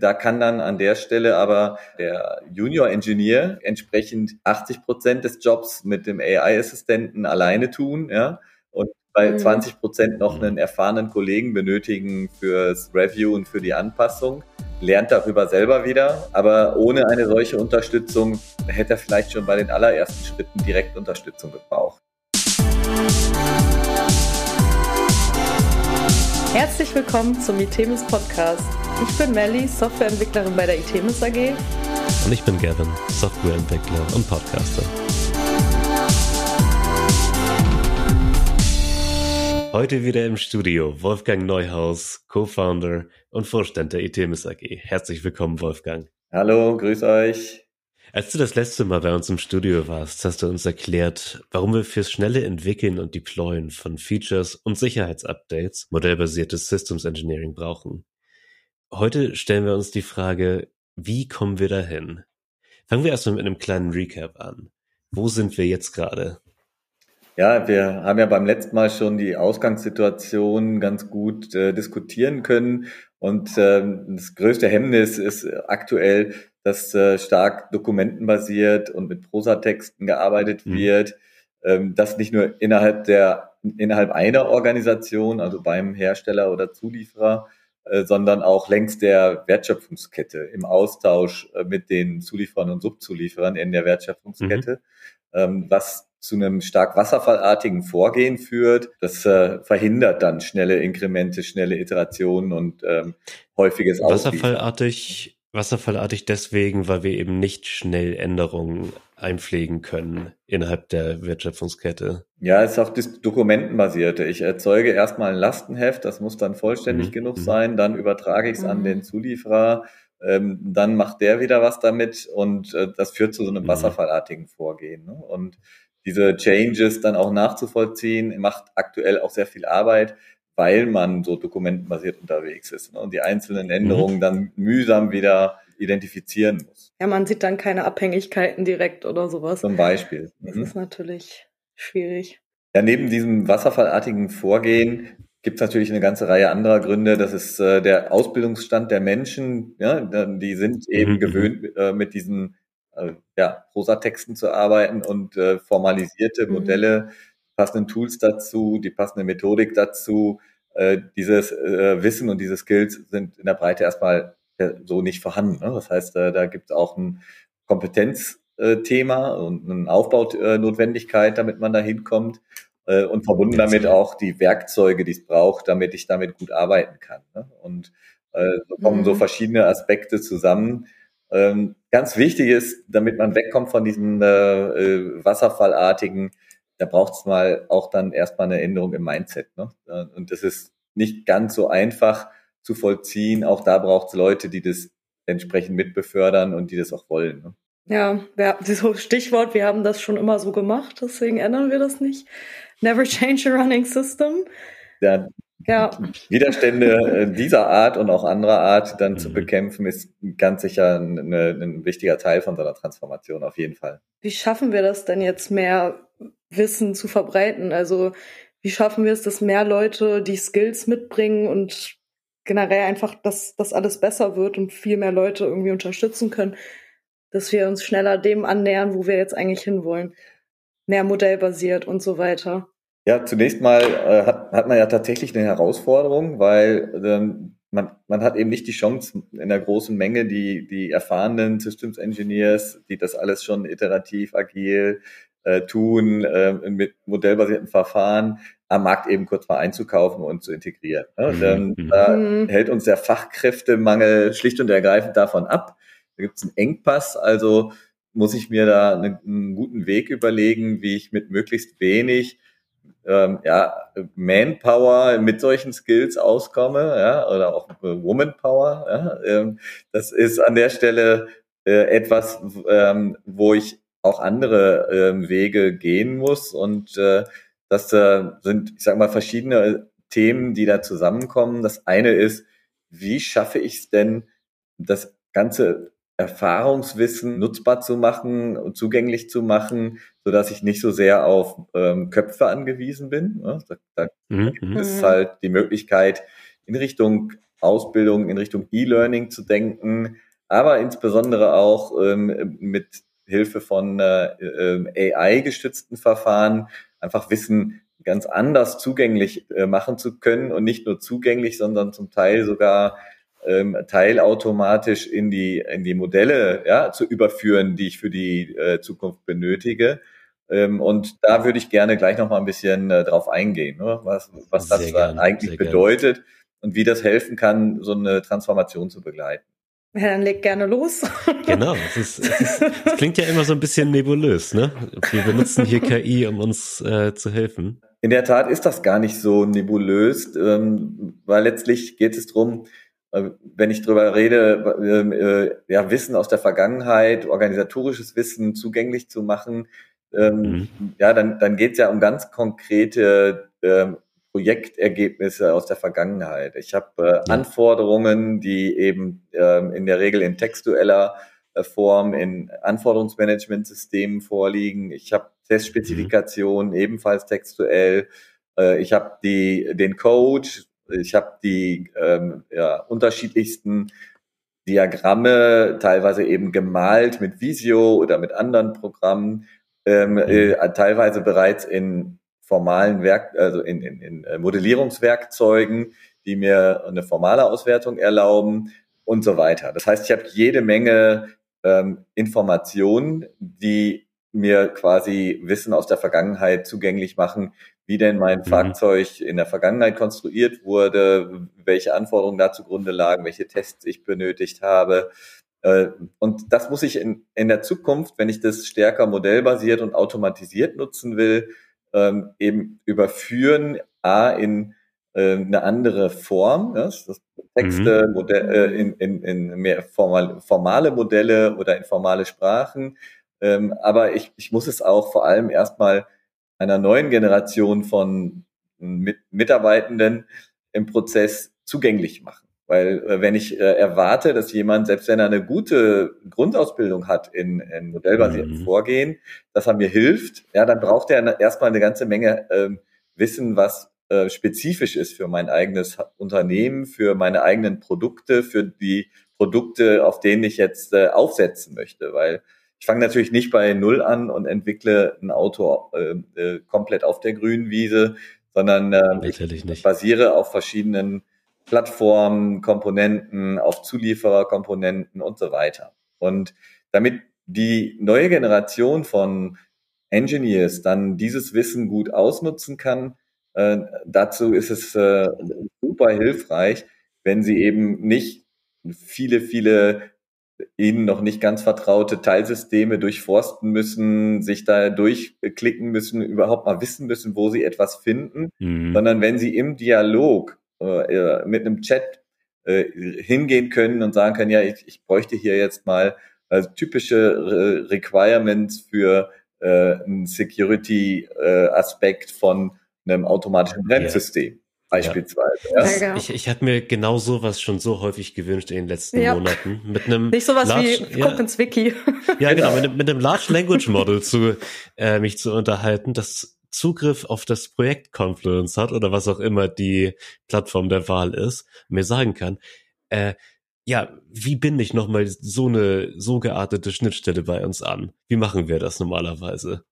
Da kann dann an der Stelle aber der Junior Engineer entsprechend 80 Prozent des Jobs mit dem AI-Assistenten alleine tun, ja, und bei 20 mhm. Prozent noch einen erfahrenen Kollegen benötigen fürs Review und für die Anpassung lernt darüber selber wieder. Aber ohne eine solche Unterstützung hätte er vielleicht schon bei den allerersten Schritten direkt Unterstützung gebraucht. Herzlich willkommen zum Itemis Podcast. Ich bin Melly, Softwareentwicklerin bei der Itemis AG. Und ich bin Gavin, Softwareentwickler und Podcaster. Heute wieder im Studio Wolfgang Neuhaus, Co-Founder und Vorstand der Itemis AG. Herzlich willkommen, Wolfgang. Hallo, grüß euch. Als du das letzte Mal bei uns im Studio warst, hast du uns erklärt, warum wir fürs schnelle Entwickeln und Deployen von Features und Sicherheitsupdates modellbasiertes Systems Engineering brauchen. Heute stellen wir uns die Frage, wie kommen wir dahin? Fangen wir erstmal mit einem kleinen Recap an. Wo sind wir jetzt gerade? Ja, wir haben ja beim letzten Mal schon die Ausgangssituation ganz gut äh, diskutieren können. Und ähm, das größte Hemmnis ist aktuell, dass äh, stark dokumentenbasiert und mit Prosatexten gearbeitet mhm. wird. Ähm, das nicht nur innerhalb der innerhalb einer Organisation, also beim Hersteller oder Zulieferer, sondern auch längs der Wertschöpfungskette im Austausch äh, mit den Zulieferern und Subzulieferern in der Wertschöpfungskette, mhm. ähm, was zu einem stark wasserfallartigen Vorgehen führt. Das äh, verhindert dann schnelle Inkremente, schnelle Iterationen und ähm, häufiges Wasserfallartig, wasserfallartig deswegen, weil wir eben nicht schnell Änderungen einpflegen können innerhalb der Wertschöpfungskette. Ja, es ist auch das Dokumentenbasierte. Ich erzeuge erstmal ein Lastenheft, das muss dann vollständig mhm. genug mhm. sein, dann übertrage ich es mhm. an den Zulieferer, ähm, dann macht der wieder was damit und äh, das führt zu so einem mhm. wasserfallartigen Vorgehen. Ne? Und diese Changes dann auch nachzuvollziehen, macht aktuell auch sehr viel Arbeit, weil man so dokumentenbasiert unterwegs ist ne? und die einzelnen Änderungen mhm. dann mühsam wieder identifizieren muss. Ja, man sieht dann keine Abhängigkeiten direkt oder sowas. Zum Beispiel. Das mhm. ist natürlich schwierig. Ja, neben diesem wasserfallartigen Vorgehen gibt es natürlich eine ganze Reihe anderer Gründe. Das ist äh, der Ausbildungsstand der Menschen. Ja, die sind eben mhm. gewöhnt, äh, mit diesen äh, ja, Prosatexten zu arbeiten und äh, formalisierte mhm. Modelle, passenden Tools dazu, die passende Methodik dazu. Äh, dieses äh, Wissen und diese Skills sind in der Breite erstmal so nicht vorhanden. Ne? Das heißt, äh, da gibt es auch ein Kompetenzthema und eine Aufbaunotwendigkeit, damit man da hinkommt. Äh, und verbunden damit auch die Werkzeuge, die es braucht, damit ich damit gut arbeiten kann. Ne? Und äh, so kommen mhm. so verschiedene Aspekte zusammen, ähm, ganz wichtig ist, damit man wegkommt von diesem äh, äh, Wasserfallartigen, da braucht es mal auch dann erstmal eine Änderung im Mindset. Ne? Äh, und das ist nicht ganz so einfach zu vollziehen. Auch da braucht es Leute, die das entsprechend mitbefördern und die das auch wollen. Ne? Ja, ja, so Stichwort, wir haben das schon immer so gemacht, deswegen ändern wir das nicht. Never change a running system. Ja, ja. Widerstände äh, dieser Art und auch anderer Art dann mhm. zu bekämpfen, ist ganz sicher ein, ein wichtiger Teil von so einer Transformation, auf jeden Fall. Wie schaffen wir das denn jetzt mehr Wissen zu verbreiten? Also wie schaffen wir es, dass mehr Leute die Skills mitbringen und generell einfach, dass das alles besser wird und viel mehr Leute irgendwie unterstützen können, dass wir uns schneller dem annähern, wo wir jetzt eigentlich hinwollen? Mehr modellbasiert und so weiter. Ja, zunächst mal äh, hat, hat man ja tatsächlich eine Herausforderung, weil ähm, man, man hat eben nicht die Chance in der großen Menge, die, die erfahrenen Systems Engineers, die das alles schon iterativ, agil äh, tun, äh, mit modellbasierten Verfahren, am Markt eben kurz mal einzukaufen und zu integrieren. Ne? Und, ähm, mhm. Da mhm. hält uns der Fachkräftemangel schlicht und ergreifend davon ab. Da gibt es einen Engpass, also muss ich mir da einen, einen guten Weg überlegen, wie ich mit möglichst wenig ähm, ja, Manpower mit solchen Skills auskomme, ja, oder auch Womanpower. Ja, ähm, das ist an der Stelle äh, etwas, ähm, wo ich auch andere ähm, Wege gehen muss und äh, das äh, sind, ich sage mal, verschiedene Themen, die da zusammenkommen. Das eine ist, wie schaffe ich es denn, das ganze Erfahrungswissen nutzbar zu machen und zugänglich zu machen, so dass ich nicht so sehr auf ähm, Köpfe angewiesen bin. Da, da mhm. ist mhm. halt die Möglichkeit, in Richtung Ausbildung in Richtung E-Learning zu denken, aber insbesondere auch ähm, mit Hilfe von äh, äh, AI-gestützten Verfahren einfach Wissen ganz anders zugänglich äh, machen zu können und nicht nur zugänglich, sondern zum Teil sogar ähm, teilautomatisch in die in die Modelle ja, zu überführen, die ich für die äh, Zukunft benötige. Ähm, und da würde ich gerne gleich noch mal ein bisschen äh, drauf eingehen, ne? was was das gern, eigentlich bedeutet gern. und wie das helfen kann, so eine Transformation zu begleiten. Ja, dann leg gerne los. genau, es, ist, es, ist, es klingt ja immer so ein bisschen nebulös, ne? Wir benutzen hier KI, um uns äh, zu helfen. In der Tat ist das gar nicht so nebulös, ähm, weil letztlich geht es darum, äh, wenn ich drüber rede, ähm, äh, ja, Wissen aus der Vergangenheit, organisatorisches Wissen zugänglich zu machen, ähm, mhm. ja, dann, dann geht es ja um ganz konkrete ähm, Projektergebnisse aus der Vergangenheit. Ich habe äh. Anforderungen, die eben ähm, in der Regel in textueller äh, Form in Anforderungsmanagementsystemen vorliegen. Ich habe Testspezifikationen mhm. ebenfalls textuell. Äh, ich habe die den Code. Ich habe die ähm, ja, unterschiedlichsten Diagramme, teilweise eben gemalt mit Visio oder mit anderen Programmen, ähm, mhm. äh, teilweise bereits in formalen Werk, also in, in, in äh, Modellierungswerkzeugen, die mir eine formale Auswertung erlauben und so weiter. Das heißt, ich habe jede Menge ähm, Informationen, die mir quasi Wissen aus der Vergangenheit zugänglich machen, wie denn mein mhm. Fahrzeug in der Vergangenheit konstruiert wurde, welche Anforderungen da zugrunde lagen, welche Tests ich benötigt habe. Äh, und das muss ich in, in der Zukunft, wenn ich das stärker modellbasiert und automatisiert nutzen will, ähm, eben überführen, a, in äh, eine andere Form, ja, das Texte, mhm. Modell, äh, in, in, in mehr formal, formale Modelle oder in formale Sprachen. Ähm, aber ich, ich muss es auch vor allem erstmal einer neuen Generation von mit, Mitarbeitenden im Prozess zugänglich machen. Weil äh, wenn ich äh, erwarte, dass jemand, selbst wenn er eine gute Grundausbildung hat in, in modellbasierten mhm. Vorgehen, dass er mir hilft, ja, dann braucht er erstmal eine ganze Menge ähm, Wissen, was äh, spezifisch ist für mein eigenes Unternehmen, für meine eigenen Produkte, für die Produkte, auf denen ich jetzt äh, aufsetzen möchte. Weil ich fange natürlich nicht bei Null an und entwickle ein Auto äh, äh, komplett auf der grünen Wiese, sondern äh, ich basiere auf verschiedenen Plattformen, Komponenten, auf Zuliefererkomponenten und so weiter. Und damit die neue Generation von Engineers dann dieses Wissen gut ausnutzen kann, äh, dazu ist es äh, super hilfreich, wenn sie eben nicht viele, viele ihnen noch nicht ganz vertraute Teilsysteme durchforsten müssen, sich da durchklicken müssen, überhaupt mal wissen müssen, wo sie etwas finden, mhm. sondern wenn sie im Dialog äh, mit einem Chat äh, hingehen können und sagen können, ja, ich, ich bräuchte hier jetzt mal äh, typische Re Requirements für äh, einen Security-Aspekt äh, von einem automatischen Bremssystem. Yeah. Beispielsweise. Ja. Ja. Ich, ich habe mir genau sowas schon so häufig gewünscht in den letzten ja. Monaten. Mit einem Nicht sowas Large, wie guck ins Wiki. Ja, genau, mit, mit einem Large Language Model zu äh, mich zu unterhalten, das Zugriff auf das Projekt Confluence hat oder was auch immer die Plattform der Wahl ist, mir sagen kann, äh, ja, wie binde ich nochmal so eine so geartete Schnittstelle bei uns an? Wie machen wir das normalerweise?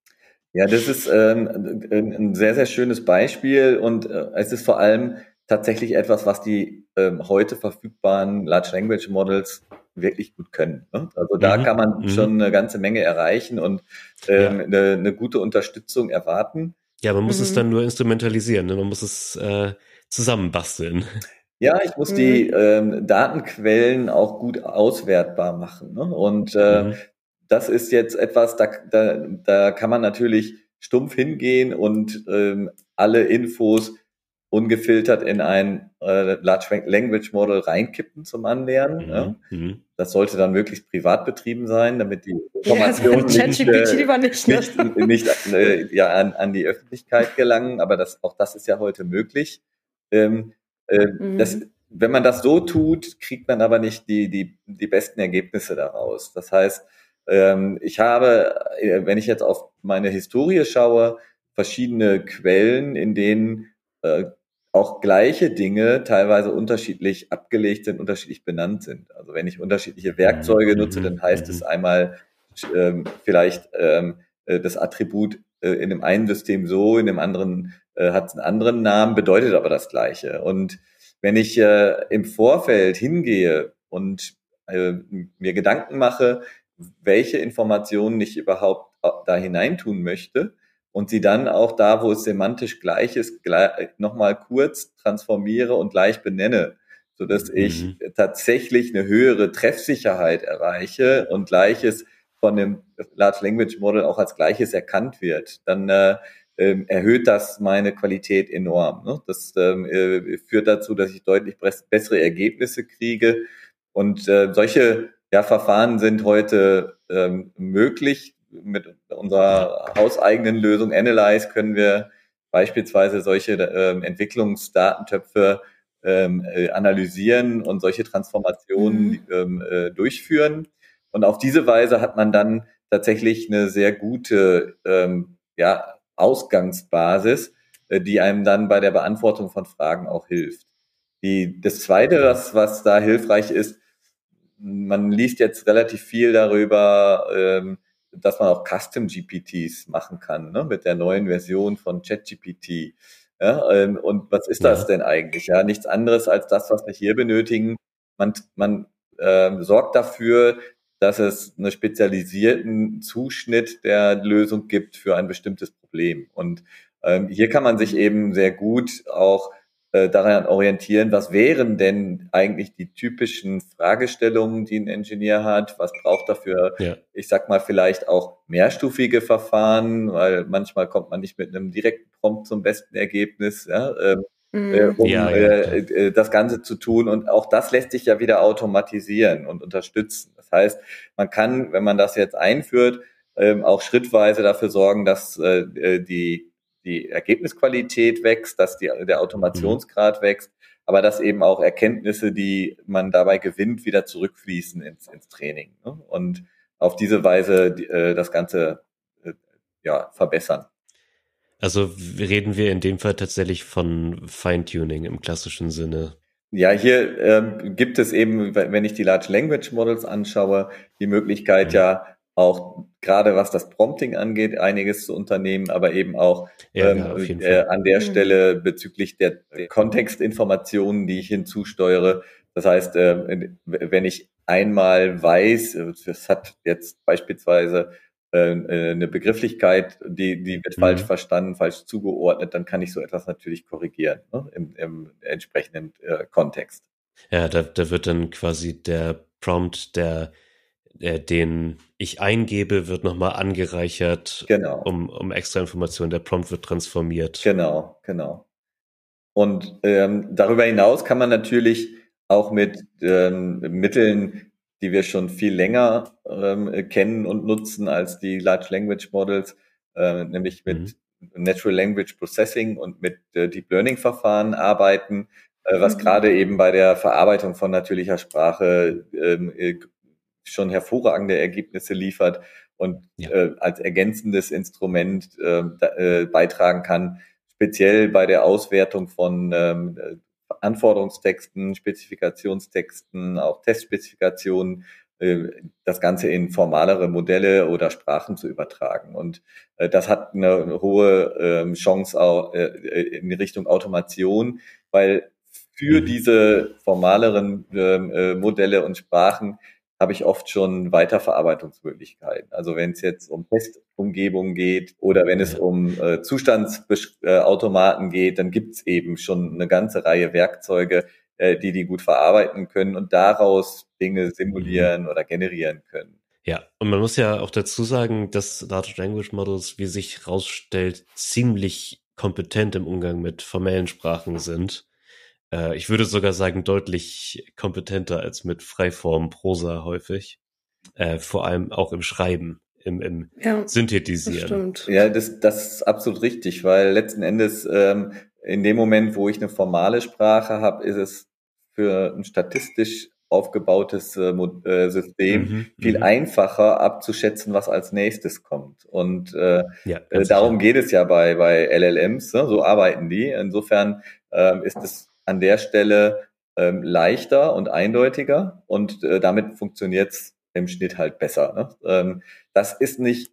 Ja, das ist ähm, ein sehr, sehr schönes Beispiel und äh, es ist vor allem tatsächlich etwas, was die ähm, heute verfügbaren Large Language Models wirklich gut können. Ne? Also da mhm. kann man mhm. schon eine ganze Menge erreichen und ähm, ja. eine, eine, gute Unterstützung erwarten. Ja, man muss mhm. es dann nur instrumentalisieren, ne? man muss es äh, zusammenbasteln. Ja, ich muss die mhm. ähm, Datenquellen auch gut auswertbar machen. Ne? Und äh, mhm. das ist jetzt etwas, da, da, da kann man natürlich stumpf hingehen und ähm, alle Infos ungefiltert in ein äh, Large Language Model reinkippen zum Anlernen. Mhm. Ja. Mhm. Das sollte dann möglichst privat betrieben sein, damit die Informationen ja, nicht, äh, nicht, nicht, nicht äh, ja, an, an die Öffentlichkeit gelangen. Aber das, auch das ist ja heute möglich. Ähm, äh, mhm. das, wenn man das so tut, kriegt man aber nicht die, die, die besten Ergebnisse daraus. Das heißt, ähm, ich habe, äh, wenn ich jetzt auf meine Historie schaue, verschiedene Quellen, in denen äh, auch gleiche Dinge teilweise unterschiedlich abgelegt sind, unterschiedlich benannt sind. Also wenn ich unterschiedliche Werkzeuge mhm. nutze, dann heißt es einmal ähm, vielleicht ähm, äh, das Attribut äh, in dem einen System so, in dem anderen äh, hat es einen anderen Namen, bedeutet aber das Gleiche. Und wenn ich äh, im Vorfeld hingehe und äh, mir Gedanken mache, welche Informationen ich überhaupt äh, da hineintun möchte und sie dann auch da, wo es semantisch gleich ist, gleich, nochmal kurz transformiere und gleich benenne, so dass ich mhm. tatsächlich eine höhere Treffsicherheit erreiche und gleiches von dem Large Language Model auch als gleiches erkannt wird, dann äh, äh, erhöht das meine Qualität enorm. Ne? Das ähm, äh, führt dazu, dass ich deutlich bessere Ergebnisse kriege. Und äh, solche ja, Verfahren sind heute ähm, möglich. Mit unserer hauseigenen Lösung Analyze können wir beispielsweise solche ähm, Entwicklungsdatentöpfe ähm, äh, analysieren und solche Transformationen mhm. ähm, äh, durchführen. Und auf diese Weise hat man dann tatsächlich eine sehr gute ähm, ja, Ausgangsbasis, äh, die einem dann bei der Beantwortung von Fragen auch hilft. Die, das Zweite, was, was da hilfreich ist, man liest jetzt relativ viel darüber, ähm, dass man auch Custom GPTs machen kann, ne, mit der neuen Version von ChatGPT. Ja, ähm, und was ist das ja. denn eigentlich? Ja, nichts anderes als das, was wir hier benötigen. Man, man ähm, sorgt dafür, dass es einen spezialisierten Zuschnitt der Lösung gibt für ein bestimmtes Problem. Und ähm, hier kann man sich eben sehr gut auch äh, daran orientieren, was wären denn eigentlich die typischen Fragestellungen, die ein Ingenieur hat? Was braucht dafür, ja. ich sag mal, vielleicht auch mehrstufige Verfahren, weil manchmal kommt man nicht mit einem direkten Prompt zum besten Ergebnis. Ja? Ähm, Mhm. Äh, um ja, ja, äh, äh, das Ganze zu tun. Und auch das lässt sich ja wieder automatisieren und unterstützen. Das heißt, man kann, wenn man das jetzt einführt, ähm, auch schrittweise dafür sorgen, dass äh, die, die Ergebnisqualität wächst, dass die, der Automationsgrad mhm. wächst, aber dass eben auch Erkenntnisse, die man dabei gewinnt, wieder zurückfließen ins, ins Training. Ne? Und auf diese Weise äh, das Ganze äh, ja, verbessern. Also reden wir in dem Fall tatsächlich von Feintuning im klassischen Sinne. Ja, hier ähm, gibt es eben, wenn ich die Large Language Models anschaue, die Möglichkeit mhm. ja auch gerade was das Prompting angeht, einiges zu unternehmen, aber eben auch ja, ähm, ja, äh, an der mhm. Stelle bezüglich der, der Kontextinformationen, die ich hinzusteuere. Das heißt, äh, wenn ich einmal weiß, das hat jetzt beispielsweise äh, äh, eine Begrifflichkeit, die, die wird mhm. falsch verstanden, falsch zugeordnet, dann kann ich so etwas natürlich korrigieren ne, im, im entsprechenden äh, Kontext. Ja, da, da wird dann quasi der Prompt, der, der den ich eingebe, wird nochmal angereichert, genau. um, um extra Informationen. Der Prompt wird transformiert. Genau, genau. Und ähm, darüber hinaus kann man natürlich auch mit ähm, Mitteln die wir schon viel länger ähm, kennen und nutzen als die Large Language Models, äh, nämlich mit mhm. Natural Language Processing und mit äh, Deep Learning Verfahren arbeiten, äh, was mhm. gerade eben bei der Verarbeitung von natürlicher Sprache ähm, äh, schon hervorragende Ergebnisse liefert und ja. äh, als ergänzendes Instrument äh, äh, beitragen kann, speziell bei der Auswertung von ähm, Anforderungstexten, Spezifikationstexten, auch Testspezifikationen, äh, das Ganze in formalere Modelle oder Sprachen zu übertragen. Und äh, das hat eine hohe ähm, Chance auch äh, in Richtung Automation, weil für mhm. diese formaleren ähm, Modelle und Sprachen habe ich oft schon Weiterverarbeitungsmöglichkeiten. Also wenn es jetzt um Testumgebungen geht oder wenn es um äh, Zustandsautomaten geht, dann gibt es eben schon eine ganze Reihe Werkzeuge, äh, die die gut verarbeiten können und daraus Dinge simulieren mhm. oder generieren können. Ja, und man muss ja auch dazu sagen, dass Large Language Models, wie sich herausstellt, ziemlich kompetent im Umgang mit formellen Sprachen sind. Äh, ich würde sogar sagen, deutlich kompetenter als mit Freiform Prosa häufig. Äh, vor allem auch im Schreiben, im, im ja, Synthetisieren. Das ja, das, das ist absolut richtig, weil letzten Endes ähm, in dem Moment, wo ich eine formale Sprache habe, ist es für ein statistisch aufgebautes äh, äh System mhm, viel mhm. einfacher abzuschätzen, was als nächstes kommt. Und äh, ja, äh, darum geht es ja bei, bei LLMs, ne? so arbeiten die. Insofern ähm, ist es an der Stelle ähm, leichter und eindeutiger und äh, damit funktioniert es im Schnitt halt besser. Ne? Ähm, das ist nicht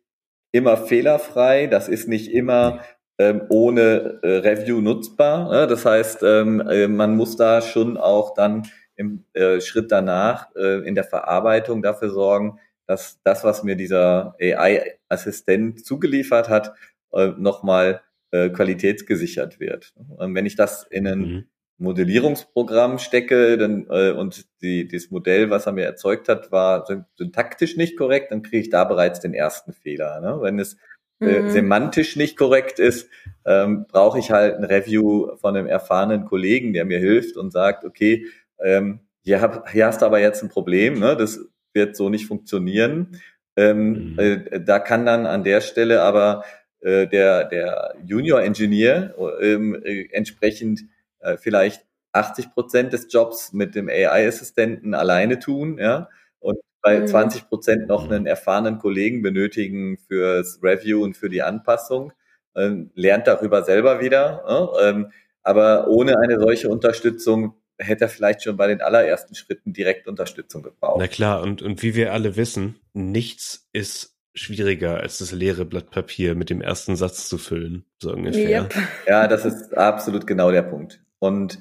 immer fehlerfrei, das ist nicht immer ähm, ohne äh, Review nutzbar. Ne? Das heißt, ähm, äh, man muss da schon auch dann im äh, Schritt danach äh, in der Verarbeitung dafür sorgen, dass das, was mir dieser AI-Assistent zugeliefert hat, äh, nochmal äh, qualitätsgesichert wird. Und wenn ich das in einen mhm. Modellierungsprogramm stecke dann, äh, und die, das Modell, was er mir erzeugt hat, war syntaktisch nicht korrekt, dann kriege ich da bereits den ersten Fehler. Ne? Wenn es äh, mhm. semantisch nicht korrekt ist, ähm, brauche ich halt ein Review von einem erfahrenen Kollegen, der mir hilft und sagt, okay, ähm, hier, hab, hier hast du aber jetzt ein Problem, ne? das wird so nicht funktionieren. Ähm, mhm. äh, da kann dann an der Stelle aber äh, der, der Junior-Engineer ähm, äh, entsprechend äh, vielleicht 80 Prozent des Jobs mit dem AI-Assistenten alleine tun, ja, und bei mhm. 20 Prozent noch einen erfahrenen Kollegen benötigen fürs Review und für die Anpassung, ähm, lernt darüber selber wieder, ja, ähm, aber ohne eine solche Unterstützung hätte er vielleicht schon bei den allerersten Schritten direkt Unterstützung gebraucht. Na klar, und, und wie wir alle wissen, nichts ist schwieriger als das leere Blatt Papier mit dem ersten Satz zu füllen, so ungefähr. Yep. Ja, das ist absolut genau der Punkt. Und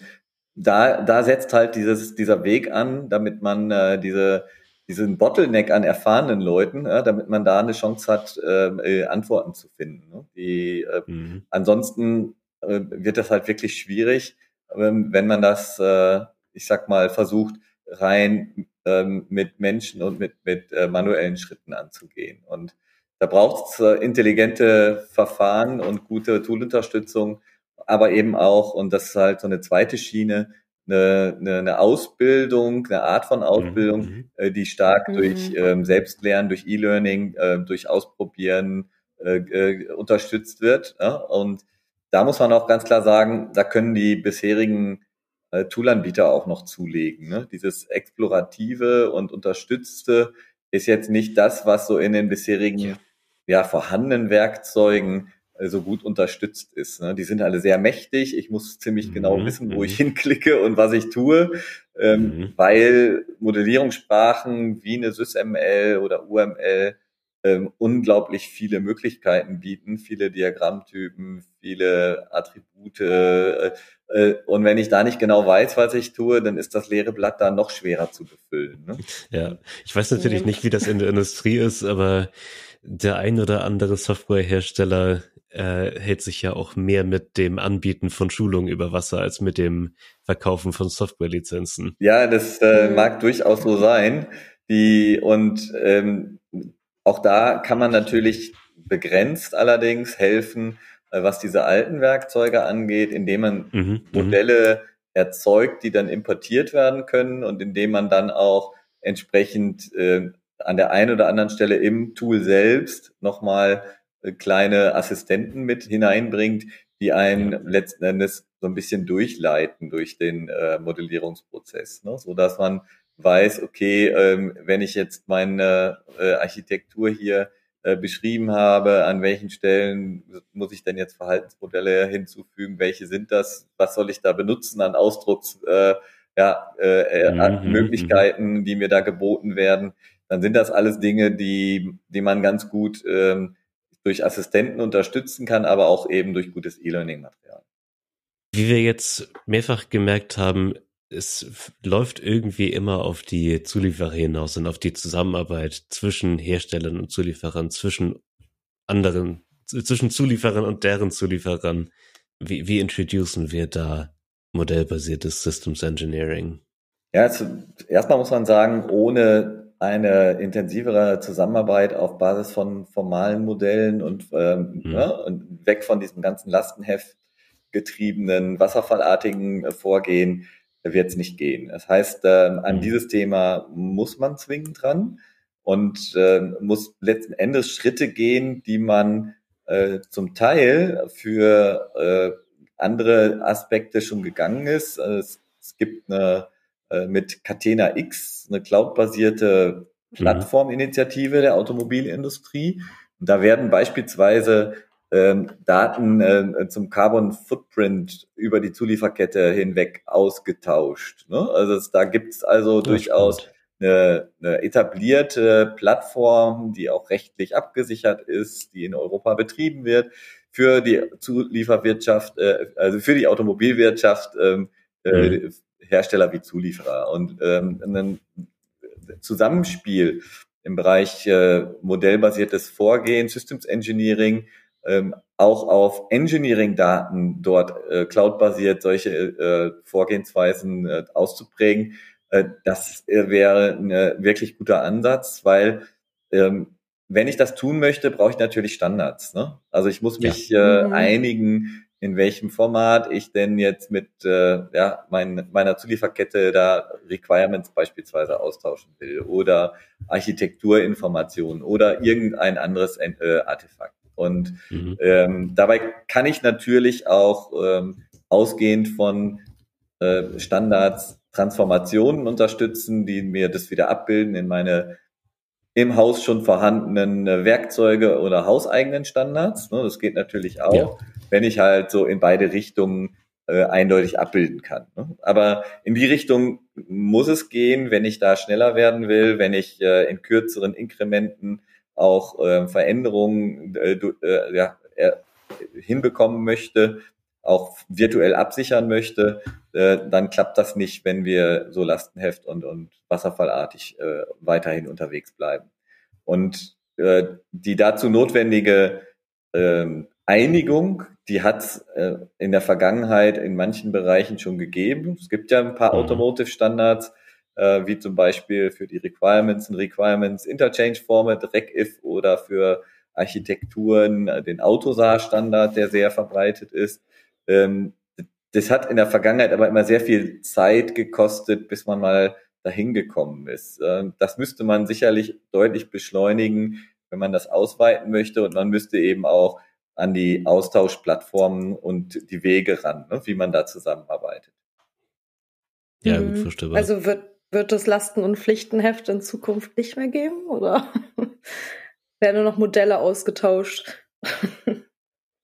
da, da setzt halt dieses, dieser Weg an, damit man äh, diese, diesen Bottleneck an erfahrenen Leuten, ja, damit man da eine Chance hat, ähm, äh, Antworten zu finden. Ne? Die, äh, mhm. Ansonsten äh, wird das halt wirklich schwierig, ähm, wenn man das, äh, ich sag mal, versucht, rein ähm, mit Menschen und mit, mit äh, manuellen Schritten anzugehen. Und da braucht es äh, intelligente Verfahren und gute Toolunterstützung, aber eben auch, und das ist halt so eine zweite Schiene, eine, eine, eine Ausbildung, eine Art von Ausbildung, mhm. äh, die stark mhm. durch ähm, Selbstlernen, durch E-Learning, äh, durch Ausprobieren äh, äh, unterstützt wird. Ja? Und da muss man auch ganz klar sagen, da können die bisherigen äh, Toolanbieter auch noch zulegen. Ne? Dieses explorative und unterstützte ist jetzt nicht das, was so in den bisherigen ja, ja vorhandenen Werkzeugen so gut unterstützt ist. Ne? Die sind alle sehr mächtig. Ich muss ziemlich genau mhm. wissen, wo ich mhm. hinklicke und was ich tue, ähm, mhm. weil Modellierungssprachen wie eine SysML oder UML ähm, unglaublich viele Möglichkeiten bieten, viele Diagrammtypen, viele Attribute. Äh, äh, und wenn ich da nicht genau weiß, was ich tue, dann ist das leere Blatt da noch schwerer zu befüllen. Ne? Ja, ich weiß natürlich nicht, wie das in der Industrie ist, aber der ein oder andere Softwarehersteller äh, hält sich ja auch mehr mit dem Anbieten von Schulungen über Wasser als mit dem Verkaufen von Softwarelizenzen. Ja, das äh, mag durchaus so sein. Die und ähm, auch da kann man natürlich begrenzt allerdings helfen, äh, was diese alten Werkzeuge angeht, indem man mhm, mhm, Modelle erzeugt, die dann importiert werden können und indem man dann auch entsprechend äh, an der einen oder anderen Stelle im Tool selbst nochmal äh, kleine Assistenten mit hineinbringt, die einen ja. letzten Endes so ein bisschen durchleiten durch den äh, Modellierungsprozess, ne? so dass man weiß, okay, ähm, wenn ich jetzt meine äh, Architektur hier äh, beschrieben habe, an welchen Stellen muss ich denn jetzt Verhaltensmodelle hinzufügen, welche sind das, was soll ich da benutzen an Ausdrucks, äh, ja, äh, mhm, Möglichkeiten, mhm. die mir da geboten werden, dann sind das alles Dinge, die, die man ganz gut ähm, durch Assistenten unterstützen kann, aber auch eben durch gutes E-Learning-Material. Wie wir jetzt mehrfach gemerkt haben, es läuft irgendwie immer auf die Zulieferer hinaus und auf die Zusammenarbeit zwischen Herstellern und Zulieferern, zwischen anderen, zwischen Zulieferern und deren Zulieferern. Wie, wie introducen wir da modellbasiertes Systems Engineering? Ja, also erstmal muss man sagen, ohne eine intensivere Zusammenarbeit auf Basis von formalen Modellen und, ähm, mhm. ja, und weg von diesem ganzen Lastenheft getriebenen, wasserfallartigen Vorgehen, wird es nicht gehen. Das heißt, äh, an mhm. dieses Thema muss man zwingend dran und äh, muss letzten Endes Schritte gehen, die man äh, zum Teil für äh, andere Aspekte schon gegangen ist. Also es, es gibt eine äh, mit Catena X eine cloudbasierte mhm. Plattforminitiative der Automobilindustrie. Und da werden beispielsweise ähm, Daten äh, zum Carbon Footprint über die Zulieferkette hinweg ausgetauscht. Ne? Also es, da gibt's also ja, durchaus eine, eine etablierte Plattform, die auch rechtlich abgesichert ist, die in Europa betrieben wird, für die Zulieferwirtschaft, äh, also für die Automobilwirtschaft, ähm, äh, mhm. Hersteller wie Zulieferer. Und ähm, ein Zusammenspiel im Bereich äh, modellbasiertes Vorgehen, Systems Engineering, ähm, auch auf Engineering-Daten dort äh, cloud-basiert solche äh, Vorgehensweisen äh, auszuprägen, äh, das äh, wäre ein wirklich guter Ansatz, weil ähm, wenn ich das tun möchte, brauche ich natürlich Standards. Ne? Also ich muss mich ja. äh, mhm. einigen, in welchem Format ich denn jetzt mit äh, ja, mein, meiner Zulieferkette da Requirements beispielsweise austauschen will oder Architekturinformationen oder irgendein anderes äh, Artefakt. Und mhm. ähm, dabei kann ich natürlich auch ähm, ausgehend von äh, Standards Transformationen unterstützen, die mir das wieder abbilden in meine im Haus schon vorhandenen äh, Werkzeuge oder hauseigenen Standards. Ne, das geht natürlich auch, ja. Wenn ich halt so in beide Richtungen äh, eindeutig abbilden kann. Ne. Aber in die Richtung muss es gehen, wenn ich da schneller werden will, wenn ich äh, in kürzeren Inkrementen auch äh, Veränderungen äh, äh, ja, hinbekommen möchte, auch virtuell absichern möchte, äh, dann klappt das nicht, wenn wir so Lastenheft und, und wasserfallartig äh, weiterhin unterwegs bleiben. Und äh, die dazu notwendige äh, Einigung, die hat äh, in der Vergangenheit in manchen Bereichen schon gegeben. Es gibt ja ein paar mhm. Automotive-Standards, äh, wie zum Beispiel für die Requirements ein Requirements Interchange Format, RecIF oder für Architekturen äh, den Autosar-Standard, der sehr verbreitet ist. Ähm, das hat in der Vergangenheit aber immer sehr viel Zeit gekostet, bis man mal dahin gekommen ist. Ähm, das müsste man sicherlich deutlich beschleunigen, wenn man das ausweiten möchte und man müsste eben auch an die Austauschplattformen und die Wege ran, ne, wie man da zusammenarbeitet. Ja, gut mhm. verstehbar. Also wird, wird das Lasten- und Pflichtenheft in Zukunft nicht mehr geben oder werden nur noch Modelle ausgetauscht?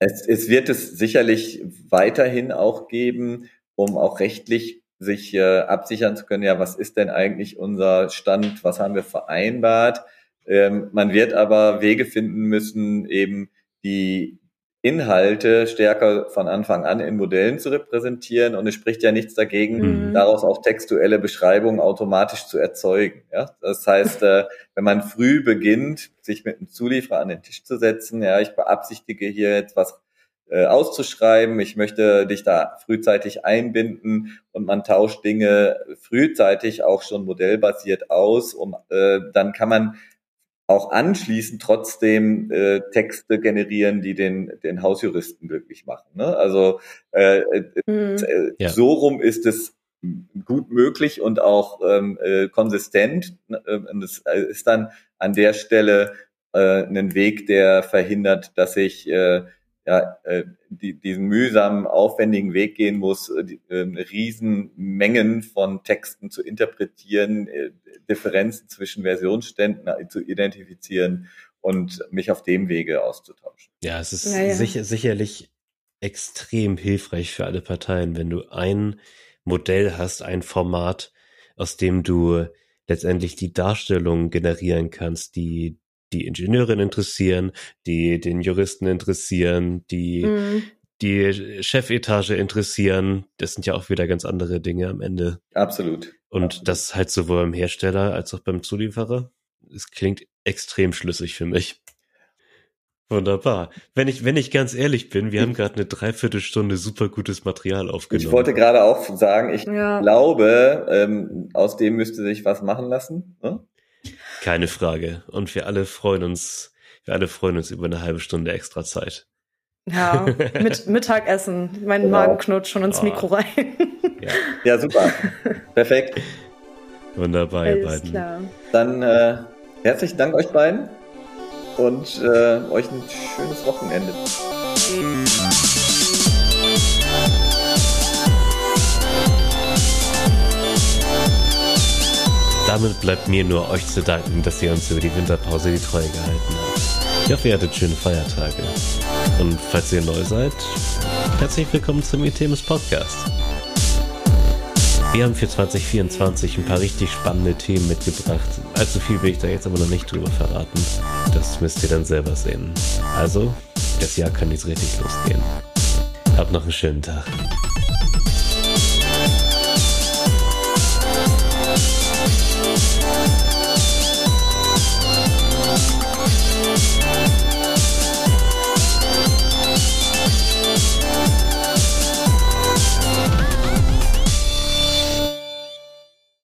Es, es wird es sicherlich weiterhin auch geben, um auch rechtlich sich äh, absichern zu können, ja, was ist denn eigentlich unser Stand, was haben wir vereinbart. Ähm, man wird aber Wege finden müssen, eben die Inhalte stärker von Anfang an in Modellen zu repräsentieren und es spricht ja nichts dagegen, mhm. daraus auch textuelle Beschreibungen automatisch zu erzeugen. Ja? Das heißt, äh, wenn man früh beginnt, sich mit einem Zulieferer an den Tisch zu setzen, ja, ich beabsichtige hier jetzt was äh, auszuschreiben, ich möchte dich da frühzeitig einbinden und man tauscht Dinge frühzeitig auch schon modellbasiert aus, um äh, dann kann man auch anschließend trotzdem äh, Texte generieren, die den, den Hausjuristen glücklich machen. Ne? Also äh, mhm. äh, ja. so rum ist es gut möglich und auch ähm, äh, konsistent. Äh, und es ist dann an der Stelle äh, ein Weg, der verhindert, dass ich äh, ja, äh, die, diesen mühsamen, aufwendigen Weg gehen muss, äh, die, äh, Riesenmengen von Texten zu interpretieren, äh, Differenzen zwischen Versionsständen äh, zu identifizieren und mich auf dem Wege auszutauschen. Ja, es ist ja, Sicher, sicherlich extrem hilfreich für alle Parteien, wenn du ein Modell hast, ein Format, aus dem du letztendlich die Darstellung generieren kannst, die die Ingenieurin interessieren, die den Juristen interessieren, die mhm. die Chefetage interessieren. Das sind ja auch wieder ganz andere Dinge am Ende. Absolut. Und Absolut. das halt sowohl beim Hersteller als auch beim Zulieferer. Es klingt extrem schlüssig für mich. Wunderbar. Wenn ich, wenn ich ganz ehrlich bin, wir haben gerade eine Dreiviertelstunde super gutes Material aufgenommen. Ich wollte gerade auch sagen, ich ja. glaube, ähm, aus dem müsste sich was machen lassen. Ne? Keine Frage. Und wir alle freuen uns, wir alle freuen uns über eine halbe Stunde extra Zeit. Ja, mit Mittagessen. Mein genau. Magen knurrt schon ins oh. Mikro rein. Ja. ja, super. Perfekt. Wunderbar, ihr beiden. Klar. Dann äh, herzlichen Dank euch beiden und äh, euch ein schönes Wochenende. Damit bleibt mir nur euch zu danken, dass ihr uns über die Winterpause die Treue gehalten habt. Ich hoffe, ihr hattet schöne Feiertage. Und falls ihr neu seid, herzlich willkommen zum ITEMS Podcast. Wir haben für 2024 ein paar richtig spannende Themen mitgebracht. Allzu viel will ich da jetzt aber noch nicht drüber verraten. Das müsst ihr dann selber sehen. Also, das Jahr kann jetzt richtig losgehen. Habt noch einen schönen Tag.